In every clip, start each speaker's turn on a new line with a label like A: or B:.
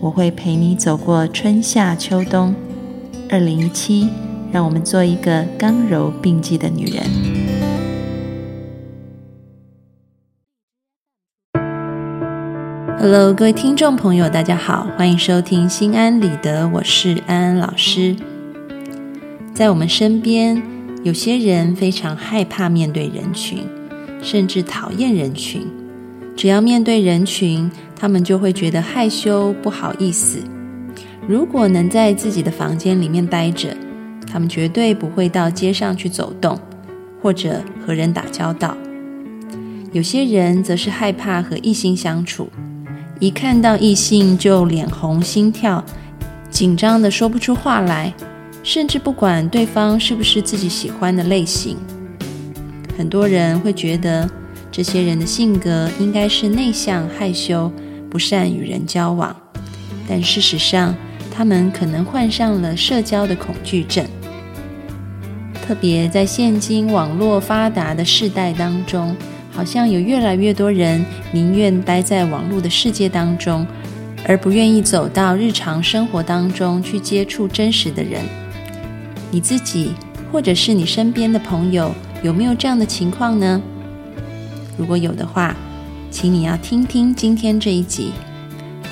A: 我会陪你走过春夏秋冬。二零一七，让我们做一个刚柔并济的女人。Hello，各位听众朋友，大家好，欢迎收听《心安理得》，我是安安老师。在我们身边，有些人非常害怕面对人群，甚至讨厌人群。只要面对人群，他们就会觉得害羞、不好意思。如果能在自己的房间里面待着，他们绝对不会到街上去走动，或者和人打交道。有些人则是害怕和异性相处，一看到异性就脸红心跳，紧张的说不出话来，甚至不管对方是不是自己喜欢的类型。很多人会觉得。这些人的性格应该是内向、害羞，不善与人交往。但事实上，他们可能患上了社交的恐惧症。特别在现今网络发达的世代当中，好像有越来越多人宁愿待在网络的世界当中，而不愿意走到日常生活当中去接触真实的人。你自己或者是你身边的朋友，有没有这样的情况呢？如果有的话，请你要听听今天这一集。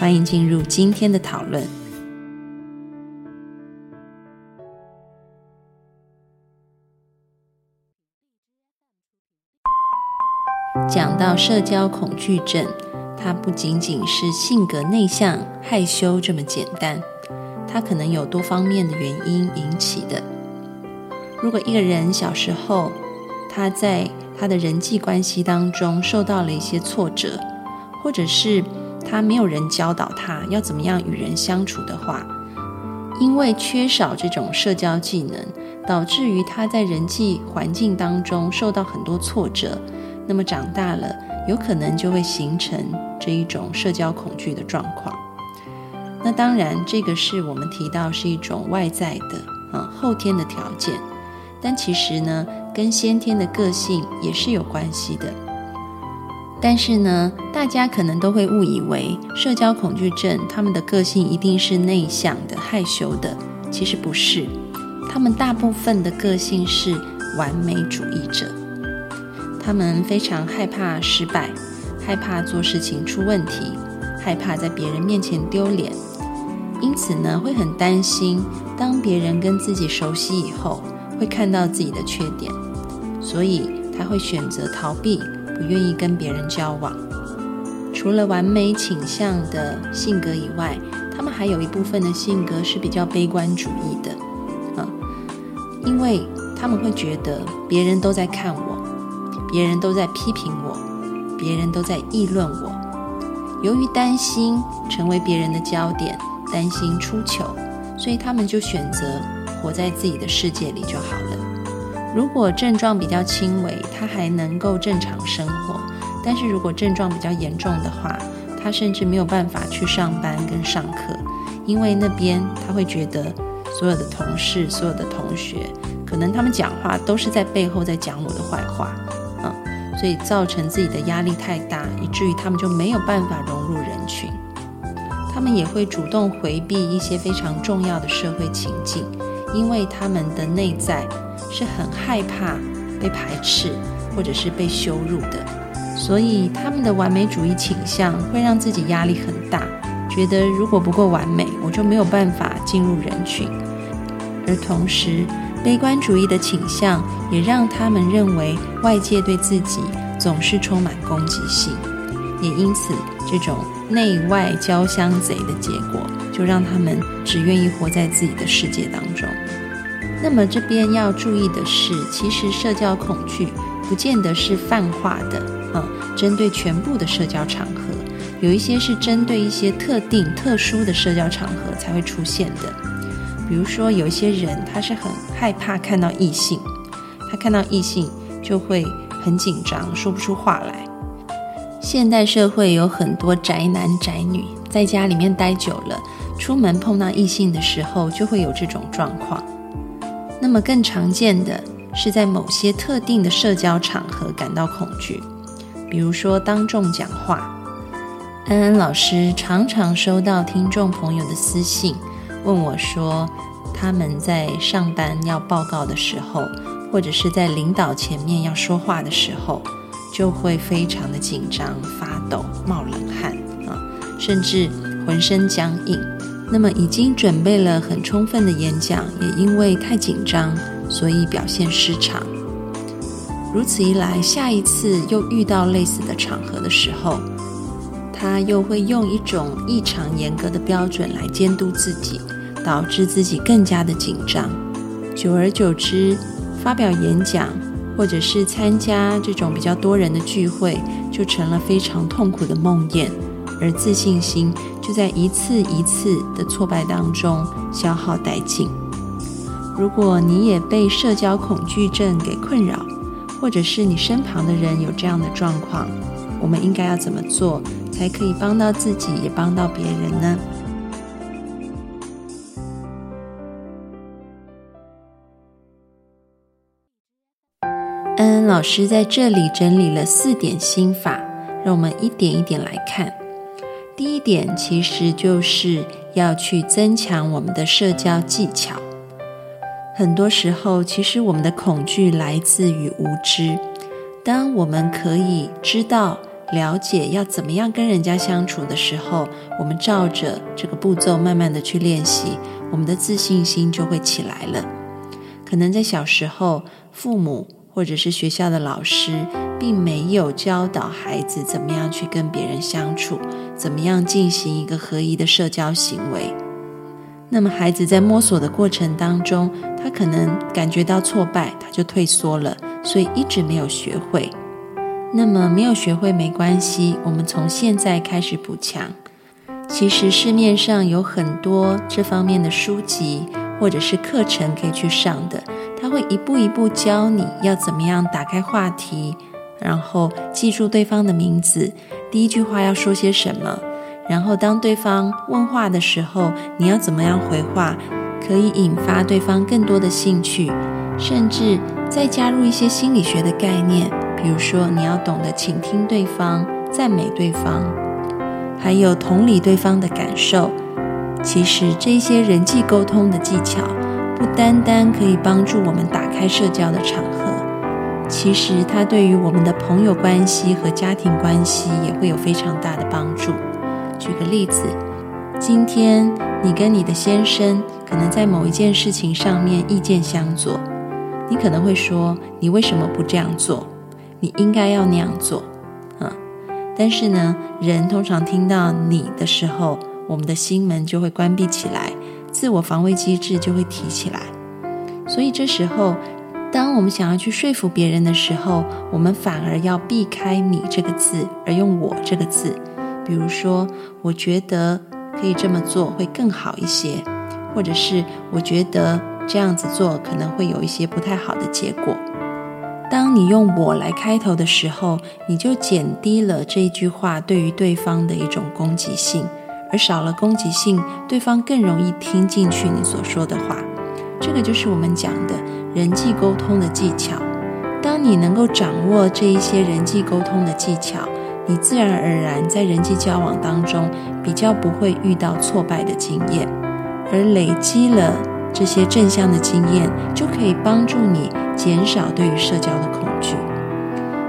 A: 欢迎进入今天的讨论。讲到社交恐惧症，它不仅仅是性格内向、害羞这么简单，它可能有多方面的原因引起的。如果一个人小时候他在他的人际关系当中受到了一些挫折，或者是他没有人教导他要怎么样与人相处的话，因为缺少这种社交技能，导致于他在人际环境当中受到很多挫折，那么长大了有可能就会形成这一种社交恐惧的状况。那当然，这个是我们提到是一种外在的啊后天的条件，但其实呢。跟先天的个性也是有关系的，但是呢，大家可能都会误以为社交恐惧症他们的个性一定是内向的、害羞的，其实不是，他们大部分的个性是完美主义者，他们非常害怕失败，害怕做事情出问题，害怕在别人面前丢脸，因此呢，会很担心当别人跟自己熟悉以后，会看到自己的缺点。所以他会选择逃避，不愿意跟别人交往。除了完美倾向的性格以外，他们还有一部分的性格是比较悲观主义的，嗯，因为他们会觉得别人都在看我，别人都在批评我，别人都在议论我。由于担心成为别人的焦点，担心出糗，所以他们就选择活在自己的世界里就好了。如果症状比较轻微，他还能够正常生活；但是如果症状比较严重的话，他甚至没有办法去上班跟上课，因为那边他会觉得所有的同事、所有的同学，可能他们讲话都是在背后在讲我的坏话，嗯，所以造成自己的压力太大，以至于他们就没有办法融入人群，他们也会主动回避一些非常重要的社会情境，因为他们的内在。是很害怕被排斥或者是被羞辱的，所以他们的完美主义倾向会让自己压力很大，觉得如果不够完美，我就没有办法进入人群。而同时，悲观主义的倾向也让他们认为外界对自己总是充满攻击性，也因此这种内外交相贼的结果，就让他们只愿意活在自己的世界当中。那么这边要注意的是，其实社交恐惧不见得是泛化的，啊，针对全部的社交场合，有一些是针对一些特定、特殊的社交场合才会出现的。比如说，有一些人他是很害怕看到异性，他看到异性就会很紧张，说不出话来。现代社会有很多宅男宅女，在家里面待久了，出门碰到异性的时候就会有这种状况。那么更常见的是在某些特定的社交场合感到恐惧，比如说当众讲话。安安老师常常收到听众朋友的私信，问我说，他们在上班要报告的时候，或者是在领导前面要说话的时候，就会非常的紧张、发抖、冒冷汗啊，甚至浑身僵硬。那么已经准备了很充分的演讲，也因为太紧张，所以表现失常。如此一来，下一次又遇到类似的场合的时候，他又会用一种异常严格的标准来监督自己，导致自己更加的紧张。久而久之，发表演讲或者是参加这种比较多人的聚会，就成了非常痛苦的梦魇，而自信心就在一次一次的挫败当中消耗殆尽。如果你也被社交恐惧症给困扰，或者是你身旁的人有这样的状况，我们应该要怎么做？才可以帮到自己，也帮到别人呢。恩恩老师在这里整理了四点心法，让我们一点一点来看。第一点，其实就是要去增强我们的社交技巧。很多时候，其实我们的恐惧来自于无知。当我们可以知道。了解要怎么样跟人家相处的时候，我们照着这个步骤慢慢的去练习，我们的自信心就会起来了。可能在小时候，父母或者是学校的老师并没有教导孩子怎么样去跟别人相处，怎么样进行一个合一的社交行为。那么孩子在摸索的过程当中，他可能感觉到挫败，他就退缩了，所以一直没有学会。那么没有学会没关系，我们从现在开始补强。其实市面上有很多这方面的书籍或者是课程可以去上的，他会一步一步教你要怎么样打开话题，然后记住对方的名字，第一句话要说些什么，然后当对方问话的时候，你要怎么样回话，可以引发对方更多的兴趣，甚至再加入一些心理学的概念。比如说，你要懂得倾听对方、赞美对方，还有同理对方的感受。其实，这些人际沟通的技巧，不单单可以帮助我们打开社交的场合，其实它对于我们的朋友关系和家庭关系也会有非常大的帮助。举个例子，今天你跟你的先生可能在某一件事情上面意见相左，你可能会说：“你为什么不这样做？”你应该要那样做，啊！但是呢，人通常听到你的时候，我们的心门就会关闭起来，自我防卫机制就会提起来。所以这时候，当我们想要去说服别人的时候，我们反而要避开“你”这个字，而用“我”这个字。比如说，我觉得可以这么做会更好一些，或者是我觉得这样子做可能会有一些不太好的结果。当你用“我”来开头的时候，你就减低了这一句话对于对方的一种攻击性，而少了攻击性，对方更容易听进去你所说的话。这个就是我们讲的人际沟通的技巧。当你能够掌握这一些人际沟通的技巧，你自然而然在人际交往当中比较不会遇到挫败的经验，而累积了这些正向的经验，就可以帮助你。减少对于社交的恐惧，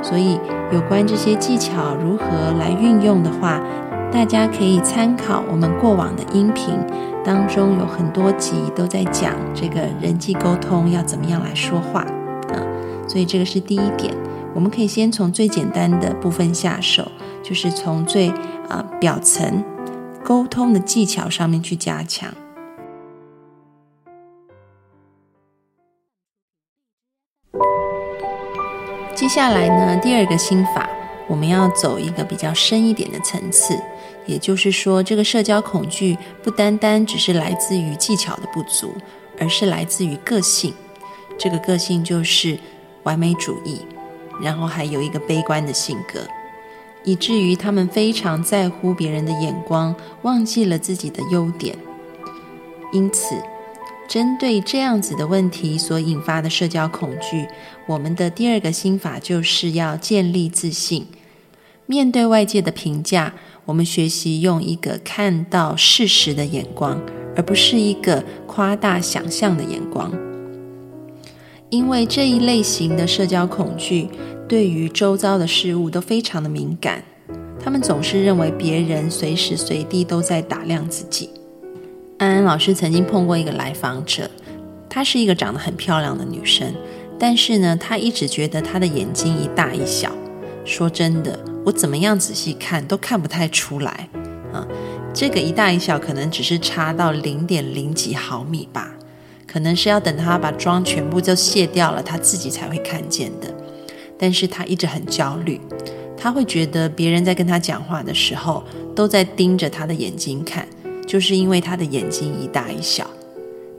A: 所以有关这些技巧如何来运用的话，大家可以参考我们过往的音频当中有很多集都在讲这个人际沟通要怎么样来说话啊。所以这个是第一点，我们可以先从最简单的部分下手，就是从最啊表层沟通的技巧上面去加强。接下来呢，第二个心法，我们要走一个比较深一点的层次，也就是说，这个社交恐惧不单单只是来自于技巧的不足，而是来自于个性。这个个性就是完美主义，然后还有一个悲观的性格，以至于他们非常在乎别人的眼光，忘记了自己的优点。因此，针对这样子的问题所引发的社交恐惧，我们的第二个心法就是要建立自信。面对外界的评价，我们学习用一个看到事实的眼光，而不是一个夸大想象的眼光。因为这一类型的社交恐惧，对于周遭的事物都非常的敏感，他们总是认为别人随时随地都在打量自己。安安老师曾经碰过一个来访者，她是一个长得很漂亮的女生，但是呢，她一直觉得她的眼睛一大一小。说真的，我怎么样仔细看都看不太出来啊。这个一大一小可能只是差到零点零几毫米吧，可能是要等他把妆全部都卸掉了，他自己才会看见的。但是他一直很焦虑，他会觉得别人在跟他讲话的时候都在盯着他的眼睛看。就是因为他的眼睛一大一小，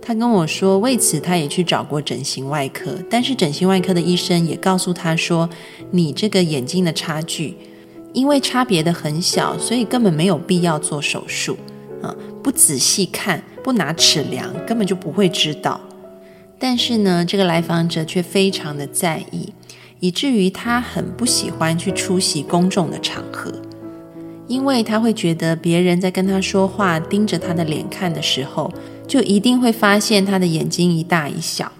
A: 他跟我说，为此他也去找过整形外科，但是整形外科的医生也告诉他说，你这个眼睛的差距，因为差别的很小，所以根本没有必要做手术啊，不仔细看，不拿尺量，根本就不会知道。但是呢，这个来访者却非常的在意，以至于他很不喜欢去出席公众的场合。因为他会觉得别人在跟他说话、盯着他的脸看的时候，就一定会发现他的眼睛一大一小，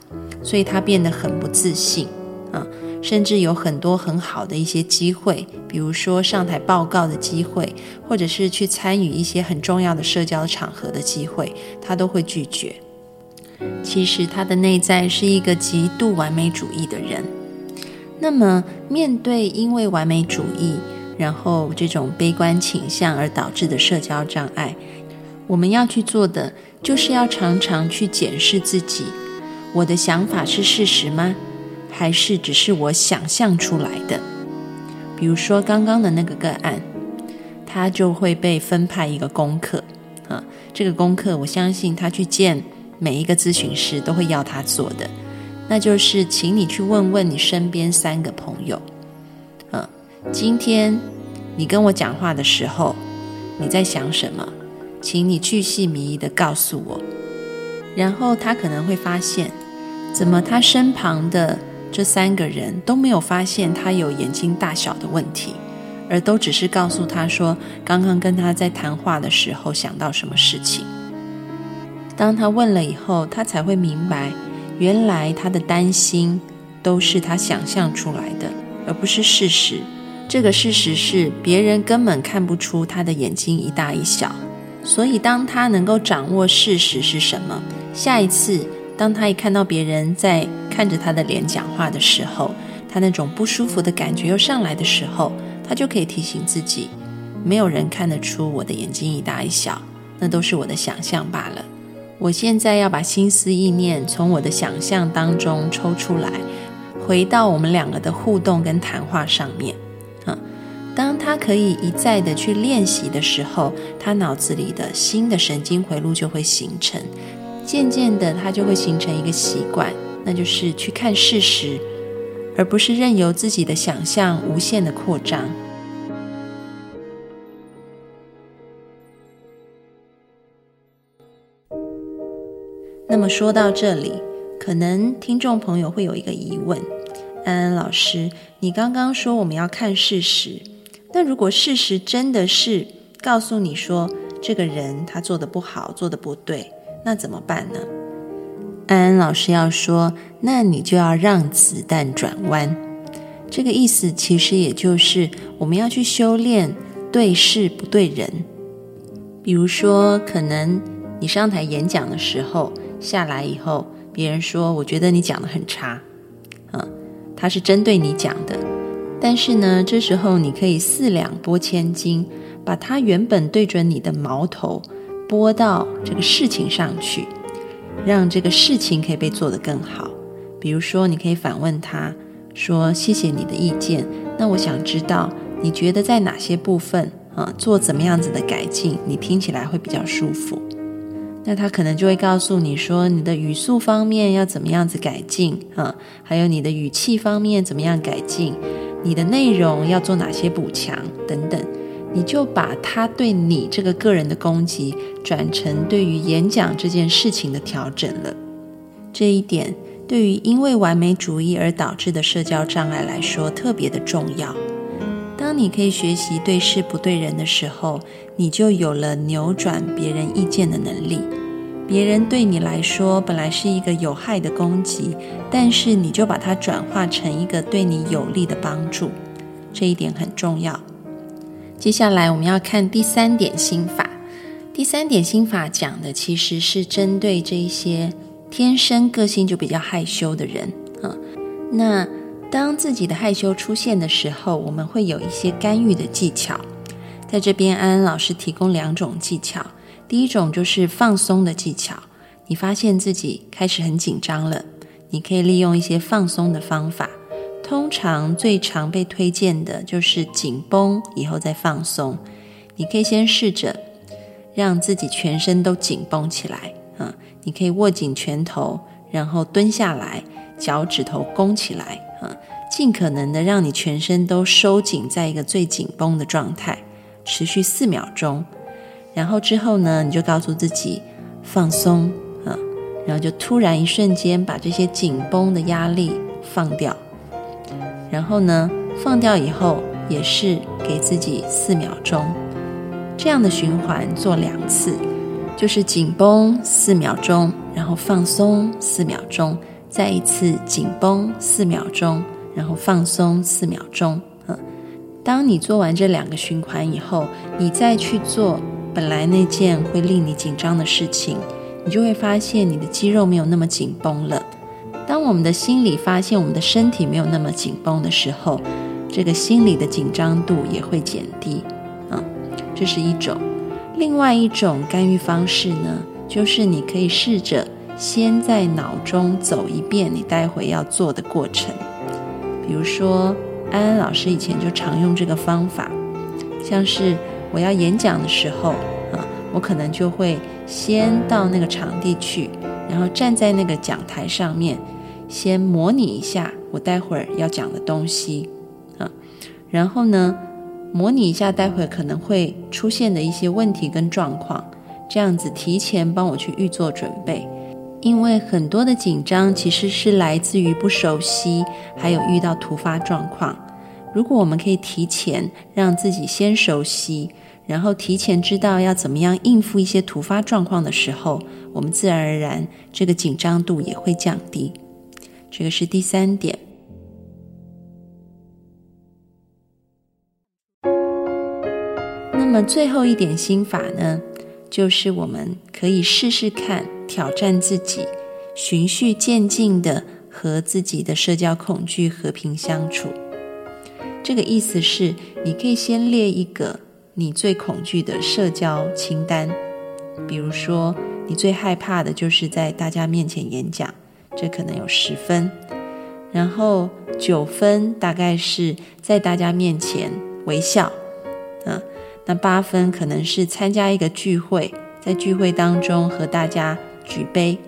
A: 所以他变得很不自信啊，甚至有很多很好的一些机会，比如说上台报告的机会，或者是去参与一些很重要的社交场合的机会，他都会拒绝。其实他的内在是一个极度完美主义的人。那么面对因为完美主义，然后，这种悲观倾向而导致的社交障碍，我们要去做的，就是要常常去检视自己：我的想法是事实吗？还是只是我想象出来的？比如说刚刚的那个个案，他就会被分派一个功课啊。这个功课，我相信他去见每一个咨询师都会要他做的，那就是请你去问问你身边三个朋友。今天你跟我讲话的时候，你在想什么？请你巨细靡遗的告诉我。然后他可能会发现，怎么他身旁的这三个人都没有发现他有眼睛大小的问题，而都只是告诉他说，刚刚跟他在谈话的时候想到什么事情。当他问了以后，他才会明白，原来他的担心都是他想象出来的，而不是事实。这个事实是，别人根本看不出他的眼睛一大一小，所以当他能够掌握事实是什么，下一次当他一看到别人在看着他的脸讲话的时候，他那种不舒服的感觉又上来的时候，他就可以提醒自己：没有人看得出我的眼睛一大一小，那都是我的想象罢了。我现在要把心思意念从我的想象当中抽出来，回到我们两个的互动跟谈话上面。当他可以一再的去练习的时候，他脑子里的新的神经回路就会形成，渐渐的，他就会形成一个习惯，那就是去看事实，而不是任由自己的想象无限的扩张。那么说到这里，可能听众朋友会有一个疑问：安安老师，你刚刚说我们要看事实。那如果事实真的是告诉你说这个人他做的不好，做的不对，那怎么办呢？安安老师要说，那你就要让子弹转弯。这个意思其实也就是我们要去修炼对事不对人。比如说，可能你上台演讲的时候下来以后，别人说我觉得你讲的很差，嗯，他是针对你讲的。但是呢，这时候你可以四两拨千斤，把它原本对准你的矛头拨到这个事情上去，让这个事情可以被做得更好。比如说，你可以反问他说：“谢谢你的意见，那我想知道你觉得在哪些部分啊做怎么样子的改进，你听起来会比较舒服？那他可能就会告诉你说，你的语速方面要怎么样子改进啊？还有你的语气方面怎么样改进？你的内容要做哪些补强等等？你就把他对你这个个人的攻击转成对于演讲这件事情的调整了。这一点对于因为完美主义而导致的社交障碍来说特别的重要。当你可以学习对事不对人的时候，你就有了扭转别人意见的能力。别人对你来说本来是一个有害的攻击，但是你就把它转化成一个对你有利的帮助。这一点很重要。接下来我们要看第三点心法。第三点心法讲的其实是针对这一些天生个性就比较害羞的人啊。那当自己的害羞出现的时候，我们会有一些干预的技巧。在这边，安安老师提供两种技巧。第一种就是放松的技巧。你发现自己开始很紧张了，你可以利用一些放松的方法。通常最常被推荐的就是紧绷以后再放松。你可以先试着让自己全身都紧绷起来啊！你可以握紧拳头，然后蹲下来，脚趾头弓起来啊！尽可能的让你全身都收紧在一个最紧绷的状态，持续四秒钟。然后之后呢，你就告诉自己放松啊，然后就突然一瞬间把这些紧绷的压力放掉。然后呢，放掉以后也是给自己四秒钟，这样的循环做两次，就是紧绷四秒钟，然后放松四秒钟，再一次紧绷四秒钟，然后放松四秒钟。嗯，当你做完这两个循环以后，你再去做本来那件会令你紧张的事情，你就会发现你的肌肉没有那么紧绷了。当我们的心里发现我们的身体没有那么紧绷的时候，这个心理的紧张度也会减低。啊，这是一种。另外一种干预方式呢，就是你可以试着先在脑中走一遍你待会要做的过程。比如说，安安老师以前就常用这个方法，像是我要演讲的时候，啊，我可能就会先到那个场地去，然后站在那个讲台上面。先模拟一下我待会儿要讲的东西啊，然后呢，模拟一下待会儿可能会出现的一些问题跟状况，这样子提前帮我去预做准备。因为很多的紧张其实是来自于不熟悉，还有遇到突发状况。如果我们可以提前让自己先熟悉，然后提前知道要怎么样应付一些突发状况的时候，我们自然而然这个紧张度也会降低。这个是第三点。那么最后一点心法呢，就是我们可以试试看挑战自己，循序渐进的和自己的社交恐惧和平相处。这个意思是，你可以先列一个你最恐惧的社交清单，比如说，你最害怕的就是在大家面前演讲。这可能有十分，然后九分大概是在大家面前微笑，啊，那八分可能是参加一个聚会，在聚会当中和大家举杯，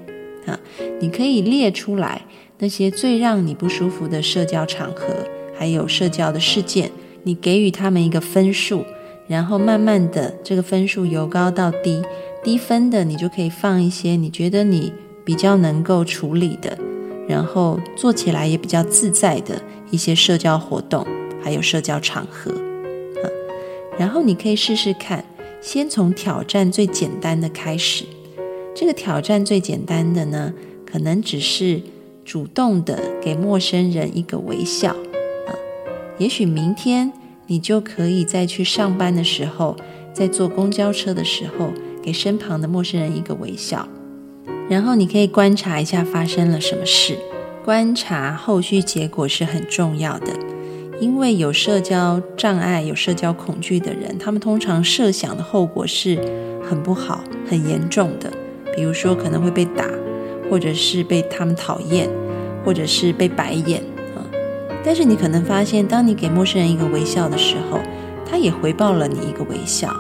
A: 啊，你可以列出来那些最让你不舒服的社交场合，还有社交的事件，你给予他们一个分数，然后慢慢的这个分数由高到低，低分的你就可以放一些你觉得你。比较能够处理的，然后做起来也比较自在的一些社交活动，还有社交场合，啊，然后你可以试试看，先从挑战最简单的开始。这个挑战最简单的呢，可能只是主动的给陌生人一个微笑，啊，也许明天你就可以在去上班的时候，在坐公交车的时候，给身旁的陌生人一个微笑。然后你可以观察一下发生了什么事，观察后续结果是很重要的。因为有社交障碍、有社交恐惧的人，他们通常设想的后果是很不好、很严重的。比如说可能会被打，或者是被他们讨厌，或者是被白眼啊。但是你可能发现，当你给陌生人一个微笑的时候，他也回报了你一个微笑，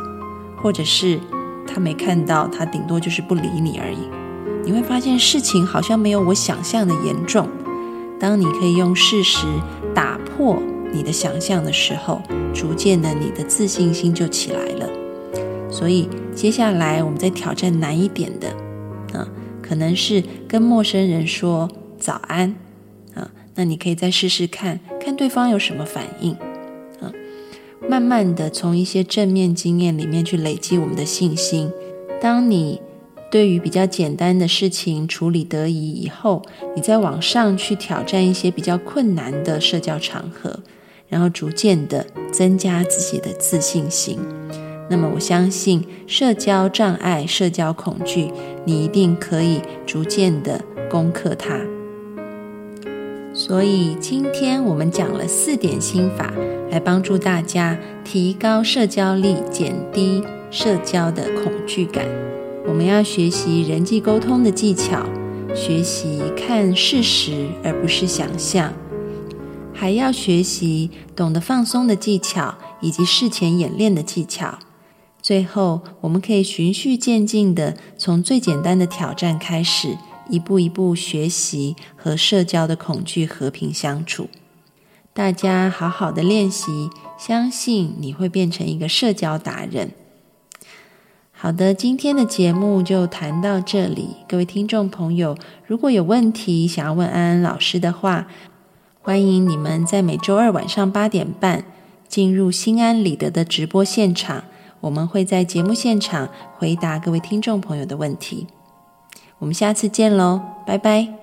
A: 或者是他没看到，他顶多就是不理你而已。你会发现事情好像没有我想象的严重。当你可以用事实打破你的想象的时候，逐渐的你的自信心就起来了。所以接下来我们再挑战难一点的，啊，可能是跟陌生人说早安，啊，那你可以再试试看看对方有什么反应，啊，慢慢的从一些正面经验里面去累积我们的信心。当你对于比较简单的事情处理得宜以后，你再往上去挑战一些比较困难的社交场合，然后逐渐的增加自己的自信心。那么我相信，社交障碍、社交恐惧，你一定可以逐渐的攻克它。所以今天我们讲了四点心法，来帮助大家提高社交力，减低社交的恐惧感。我们要学习人际沟通的技巧，学习看事实而不是想象，还要学习懂得放松的技巧以及事前演练的技巧。最后，我们可以循序渐进的从最简单的挑战开始，一步一步学习和社交的恐惧和平相处。大家好好的练习，相信你会变成一个社交达人。好的，今天的节目就谈到这里。各位听众朋友，如果有问题想要问安安老师的话，欢迎你们在每周二晚上八点半进入心安理得的直播现场，我们会在节目现场回答各位听众朋友的问题。我们下次见喽，拜拜。